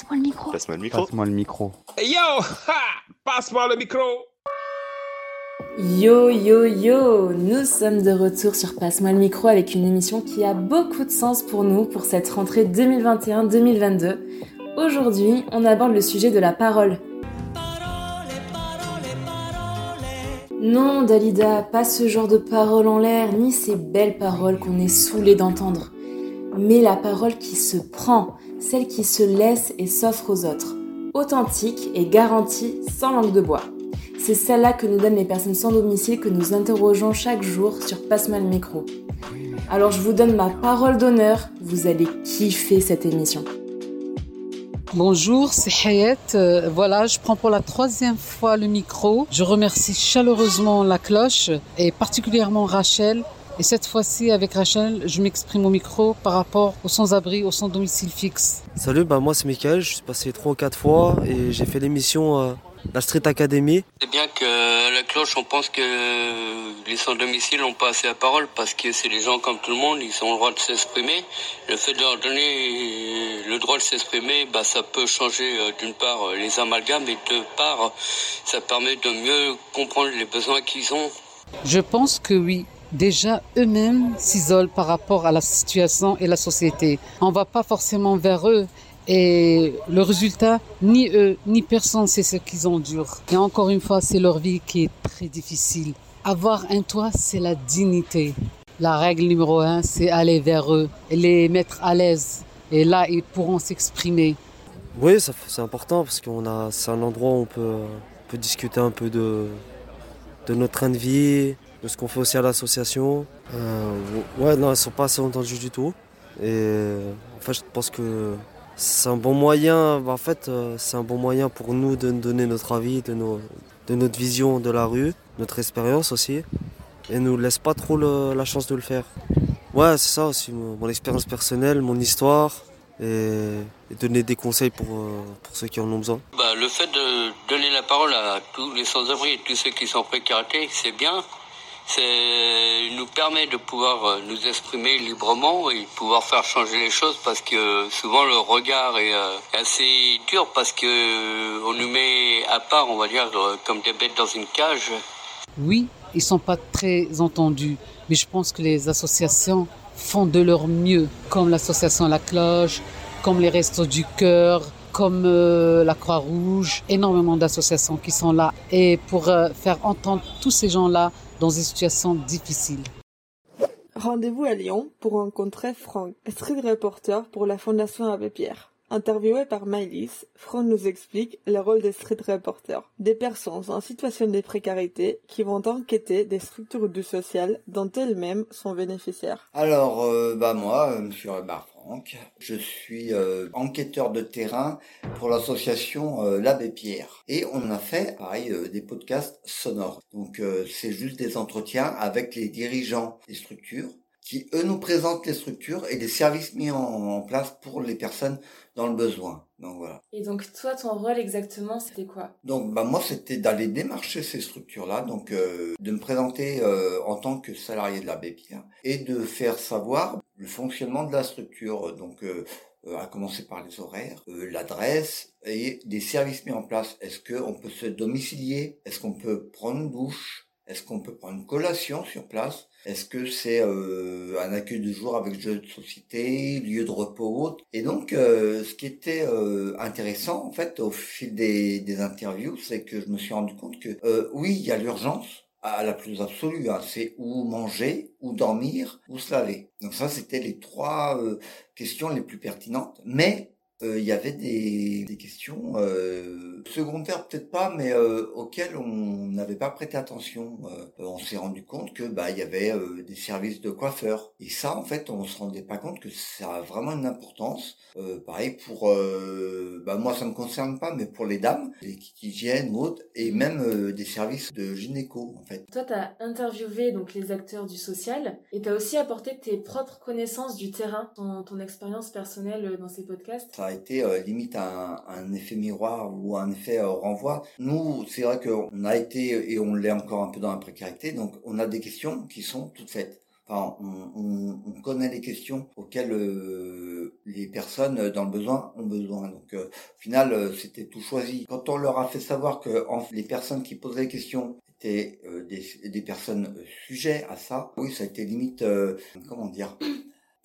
Passe-moi le micro. Passe-moi le micro. Passe-moi le micro. Hey yo ha Passe-moi le micro Yo yo yo Nous sommes de retour sur Passe-moi le micro avec une émission qui a beaucoup de sens pour nous pour cette rentrée 2021-2022. Aujourd'hui, on aborde le sujet de la parole. Non, Dalida, pas ce genre de paroles en l'air, ni ces belles paroles qu'on est saoulé d'entendre. Mais la parole qui se prend, celle qui se laisse et s'offre aux autres. Authentique et garantie sans langue de bois. C'est celle-là que nous donnent les personnes sans domicile que nous interrogeons chaque jour sur Passe-moi micro. Alors je vous donne ma parole d'honneur, vous allez kiffer cette émission. Bonjour, c'est Hayat. Euh, voilà, je prends pour la troisième fois le micro. Je remercie chaleureusement la cloche et particulièrement Rachel. Et cette fois-ci, avec Rachel, je m'exprime au micro par rapport aux sans-abri, aux sans-domicile fixe. Salut, bah moi c'est Michael, je suis passé trois ou quatre fois et j'ai fait l'émission euh, La Street Academy. C'est bien que la cloche, on pense que les sans-domicile n'ont pas assez la parole parce que c'est des gens comme tout le monde, ils ont le droit de s'exprimer. Le fait de leur donner le droit de s'exprimer, bah, ça peut changer euh, d'une part euh, les amalgames et de part, ça permet de mieux comprendre les besoins qu'ils ont. Je pense que oui. Déjà, eux-mêmes s'isolent par rapport à la situation et la société. On va pas forcément vers eux. Et le résultat, ni eux, ni personne sait ce qu'ils endurent. Et encore une fois, c'est leur vie qui est très difficile. Avoir un toit, c'est la dignité. La règle numéro un, c'est aller vers eux les mettre à l'aise. Et là, ils pourront s'exprimer. Oui, c'est important parce qu'on a, c'est un endroit où on peut, on peut discuter un peu de, de notre train de vie, de ce qu'on fait aussi à l'association. Euh, ouais, non, ils sont pas assez entendus du tout. Et en fait, je pense que c'est un bon moyen. bah, En fait, euh, c'est un bon moyen pour nous de donner notre avis, de, nos, de notre vision de la rue, notre expérience aussi. Et nous laisse pas trop la chance de le faire. Ouais, c'est ça aussi, mon, expérience personnelle, mon histoire, et, donner des conseils pour, euh, pour ceux qui en ont besoin. Bah, le fait de donner la parole à tous les sans-abri et tous ceux qui sont en précarité, c'est bien. C'est nous permet de pouvoir euh, nous exprimer librement et pouvoir faire changer les choses parce que souvent le regard est euh, assez dur parce que euh, on nous met à part, on va dire, comme des bêtes dans une cage. Oui, ils sont pas très entendus, mais je pense que les associations font de leur mieux, comme l'association La Cloche, comme les Restos du Cœur, comme la Croix-Rouge, énormément d'associations qui sont là et pour faire entendre tous ces gens-là dans des situations difficiles. Rendez-vous à Lyon pour rencontrer Franck, street reporter pour la Fondation Abbé Pierre. Interviewé par Maïlis, Franck nous explique le rôle des street reporters, des personnes en situation de précarité qui vont enquêter des structures du social dont elles-mêmes sont bénéficiaires. Alors, euh, bah moi, euh, Monsieur Rebar Je suis euh, enquêteur de terrain pour l'association euh, l'Abbé Pierre. Et on a fait, pareil, euh, des podcasts sonores. Donc, euh, c'est juste des entretiens avec les dirigeants des structures qui, eux, nous présentent les structures et les services mis en, en place pour les personnes dans le besoin. Donc, voilà. Et donc toi, ton rôle exactement, c'était quoi? Donc bah moi c'était d'aller démarcher ces structures-là, donc euh, de me présenter euh, en tant que salarié de la Pierre et de faire savoir le fonctionnement de la structure, donc euh, euh, à commencer par les horaires, euh, l'adresse et des services mis en place. Est-ce qu'on peut se domicilier? Est-ce qu'on peut prendre une douche? Est-ce qu'on peut prendre une collation sur place? Est-ce que c'est euh, un accueil de jour avec jeu de société, lieu de repos Et donc, euh, ce qui était euh, intéressant, en fait, au fil des, interviews, c'est que je me suis rendu compte que, oui, il y a l'urgence à la plus absolue, hein, c'est où manger, où dormir, où se laver. Donc ça, c'était les trois questions les plus pertinentes. Mais euh, il y avait des, des questions euh, secondaires peut-être pas, mais euh, auxquelles on n'avait pas prêté attention. Euh, on s'est rendu compte que bah il y avait euh, des services de coiffeurs et ça en fait on se rendait pas compte que ça a vraiment une importance. Euh, pareil pour euh, bah moi ça me concerne pas, mais pour les dames, les kits hygiène ou autres, et même euh, des services de gynéco en fait. Toi, tu as interviewé donc les acteurs du social et tu as aussi apporté tes propres connaissances du terrain, ton, ton expérience personnelle dans ces podcasts. Ça a été euh, limite un, un effet miroir ou un effet euh, renvoi. Nous, c'est vrai qu'on a été et on l'est encore un peu dans la précarité, donc on a des questions qui sont toutes faites. Enfin, on, connaît les questions auxquelles les personnes dans le besoin ont besoin. Donc, au final, c'était tout choisi. Quand on leur a fait savoir que les personnes qui posaient les questions étaient des, des, personnes sujets à ça, oui, ça a été limite, comment dire,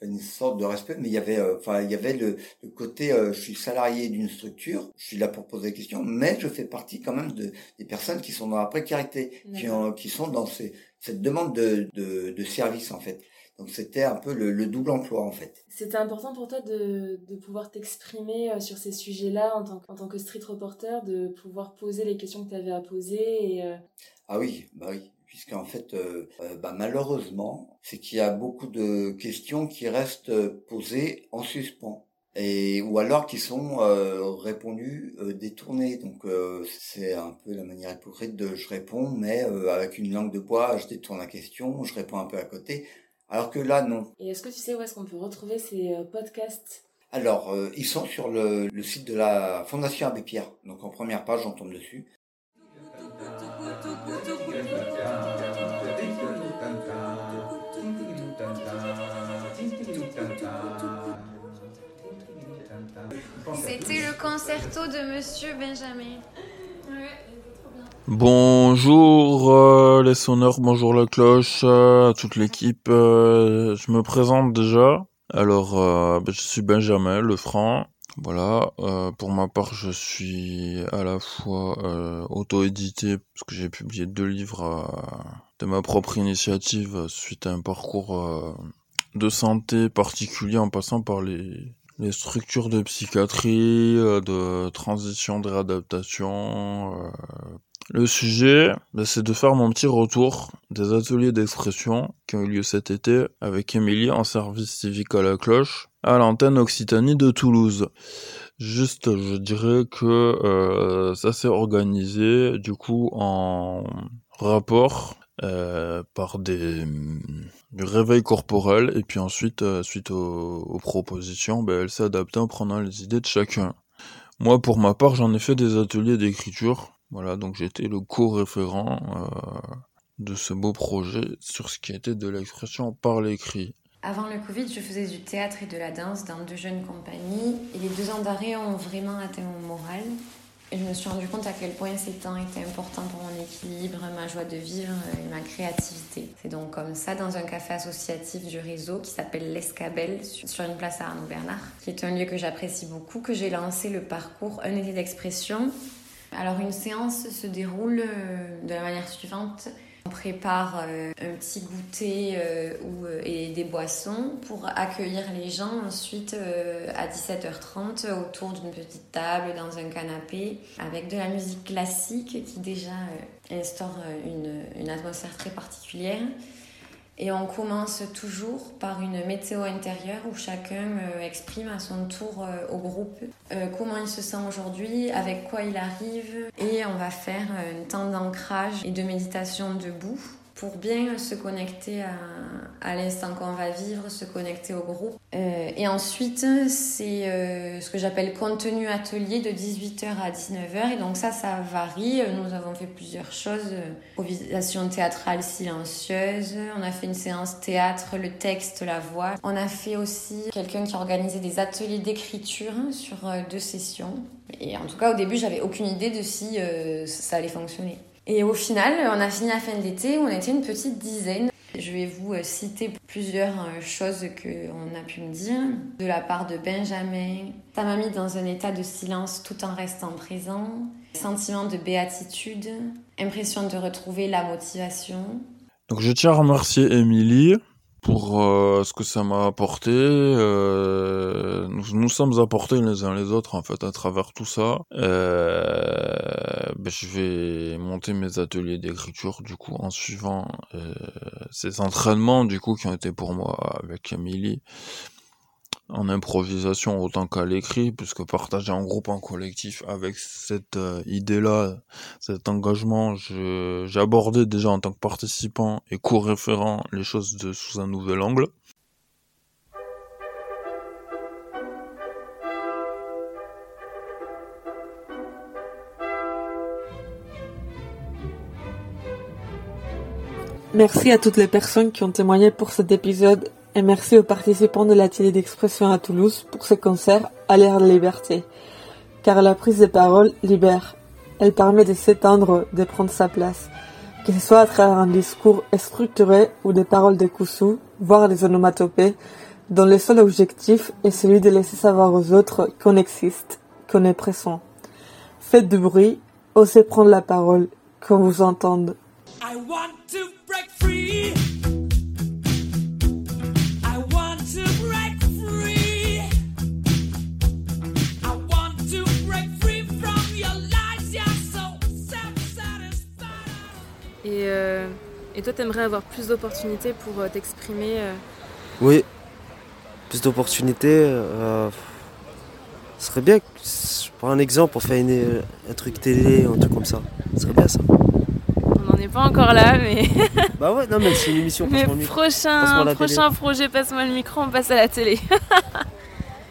une sorte de respect, mais il y avait, euh, enfin, il y avait le, côté, euh, je suis salarié d'une structure, je suis là pour poser des questions, mais je fais partie quand même de, des personnes qui sont dans la précarité, qui, ont, qui sont dans ces, cette demande de, de, de service en fait. Donc c'était un peu le, double emploi en fait. C'était important pour toi de, de pouvoir t'exprimer euh, sur ces sujets-là en tant, en tant que street reporter, de pouvoir poser les questions que tu avais à poser et... Ah oui, bah oui puisqu'en fait, euh, euh, bah, malheureusement, c'est qu'il y a beaucoup de questions qui restent posées en suspens. Et, ou alors qui sont euh, répondues détournées. Donc c'est un peu la manière hypocrite de je réponds, mais avec une langue de bois, je détourne la question, je réponds un peu à côté. Alors que là, non. Et est-ce que tu sais où est-ce qu'on peut retrouver ces podcasts alors, ils sont sur le, le, site de la Fondation Abbé Pierre. Donc en première page, on tombe dessus. C'était le concerto de Monsieur Benjamin. Bonjour euh, les sonneurs, bonjour la cloche, euh, toute l'équipe. Euh, je me présente déjà. Alors, ben, je suis Benjamin le franc. Voilà, pour ma part, je suis à la fois auto-édité, parce que j'ai publié deux livres de ma propre initiative suite à un parcours de santé particulier en passant par les les structures de psychiatrie, euh, de transition, de réadaptation. Euh. Le sujet, bah, c'est de faire mon petit retour des ateliers d'expression qui ont eu lieu cet été avec Émilie en service civique à la cloche à l'antenne Occitanie de Toulouse. Juste, je dirais que euh, ça s'est organisé du coup en rapport euh, par des du réveil corporel et puis ensuite euh, suite aux, propositions ben, elle s'est adaptée en prenant les idées de chacun. Moi pour ma part j'en ai fait des ateliers d'écriture. Voilà donc j'étais le co-référent euh, de ce beau projet sur ce qui était de l'expression par l'écrit. Avant le Covid, je faisais du théâtre et de la danse dans deux jeunes compagnies. Et les deux ans d'arrêt ont vraiment atteint mon moral. Je me suis rendu compte à quel point ces temps étaient importants pour mon équilibre, ma joie de vivre et ma créativité. C'est donc comme ça, dans un café associatif du réseau qui s'appelle L'Escabelle, sur une place à Arnaud-Bernard, qui est un lieu que j'apprécie beaucoup, que j'ai lancé le parcours Un été d'expression. Alors une séance se déroule euh, de la manière suivante. Prépare euh, un petit goûter euh, ou, euh, et des boissons pour accueillir les gens ensuite à 17h30 autour d'une petite table dans un canapé avec de la musique classique qui déjà instaure une, une atmosphère très particulière. Et on commence toujours par une météo intérieure où chacun exprime à son tour au groupe comment il se sent aujourd'hui, avec quoi il arrive. Et on va faire un temps d'ancrage et de méditation debout pour bien se connecter à, l'instant qu'on va vivre, se connecter au groupe. Euh, et ensuite, c'est euh, ce que j'appelle contenu atelier de 18h à 19h. Et donc ça, ça varie. Nous avons fait plusieurs choses. Improvisation théâtrale silencieuse. On a fait une séance théâtre, le texte, la voix. On a fait aussi quelqu'un qui organisait des ateliers d'écriture sur euh, deux sessions. Et en tout cas, au début, j'avais aucune idée de si ça allait fonctionner. Et au final, on a fini la fin de l'été, on était une petite dizaine. Je vais vous euh, citer plusieurs euh, choses qu'on a pu me dire. De la part de Benjamin, ça m'a mis dans un état de silence tout en restant présent. Sentiment de béatitude, impression de retrouver la motivation. Donc je tiens à remercier Émilie pour euh, ce que ça m'a apporté. Euh, nous nous sommes apportés les uns les autres en fait à travers tout ça. Euh, ben, je vais monter mes ateliers d'écriture du coup en suivant euh, ces entraînements du coup qui ont été pour moi avec Emily en improvisation autant qu'à l'écrit, puisque partager en groupe, en collectif, avec cette euh, idée-là, cet engagement, abordé déjà en tant que participant et co-référent les choses sous un nouvel angle. Merci à toutes les personnes qui ont témoigné pour cet épisode et merci aux participants de l'atelier d'expression à Toulouse pour ce concert à l'ère de liberté. Car la prise de parole libère. Elle permet de s'étendre, de prendre sa place. Que ce soit à travers un discours structuré ou des paroles de coussous, voire des onomatopées, dont le seul objectif est celui de laisser savoir aux autres qu'on existe, qu'on est présent. Faites du bruit, osez prendre la parole, qu'on vous entende. I want to break free. Et, euh, et toi, t'aimerais avoir plus d'opportunités pour euh, t'exprimer euh... Oui, plus d'opportunités. Euh, ce serait bien, je prends un exemple, on fait une, un truc télé, un truc comme ça. Ce serait bien ça. On n'en est pas encore là, mais. bah ouais, non, mais c'est une émission. Mais prochain, prochain projet, passe-moi le micro, on passe à la télé.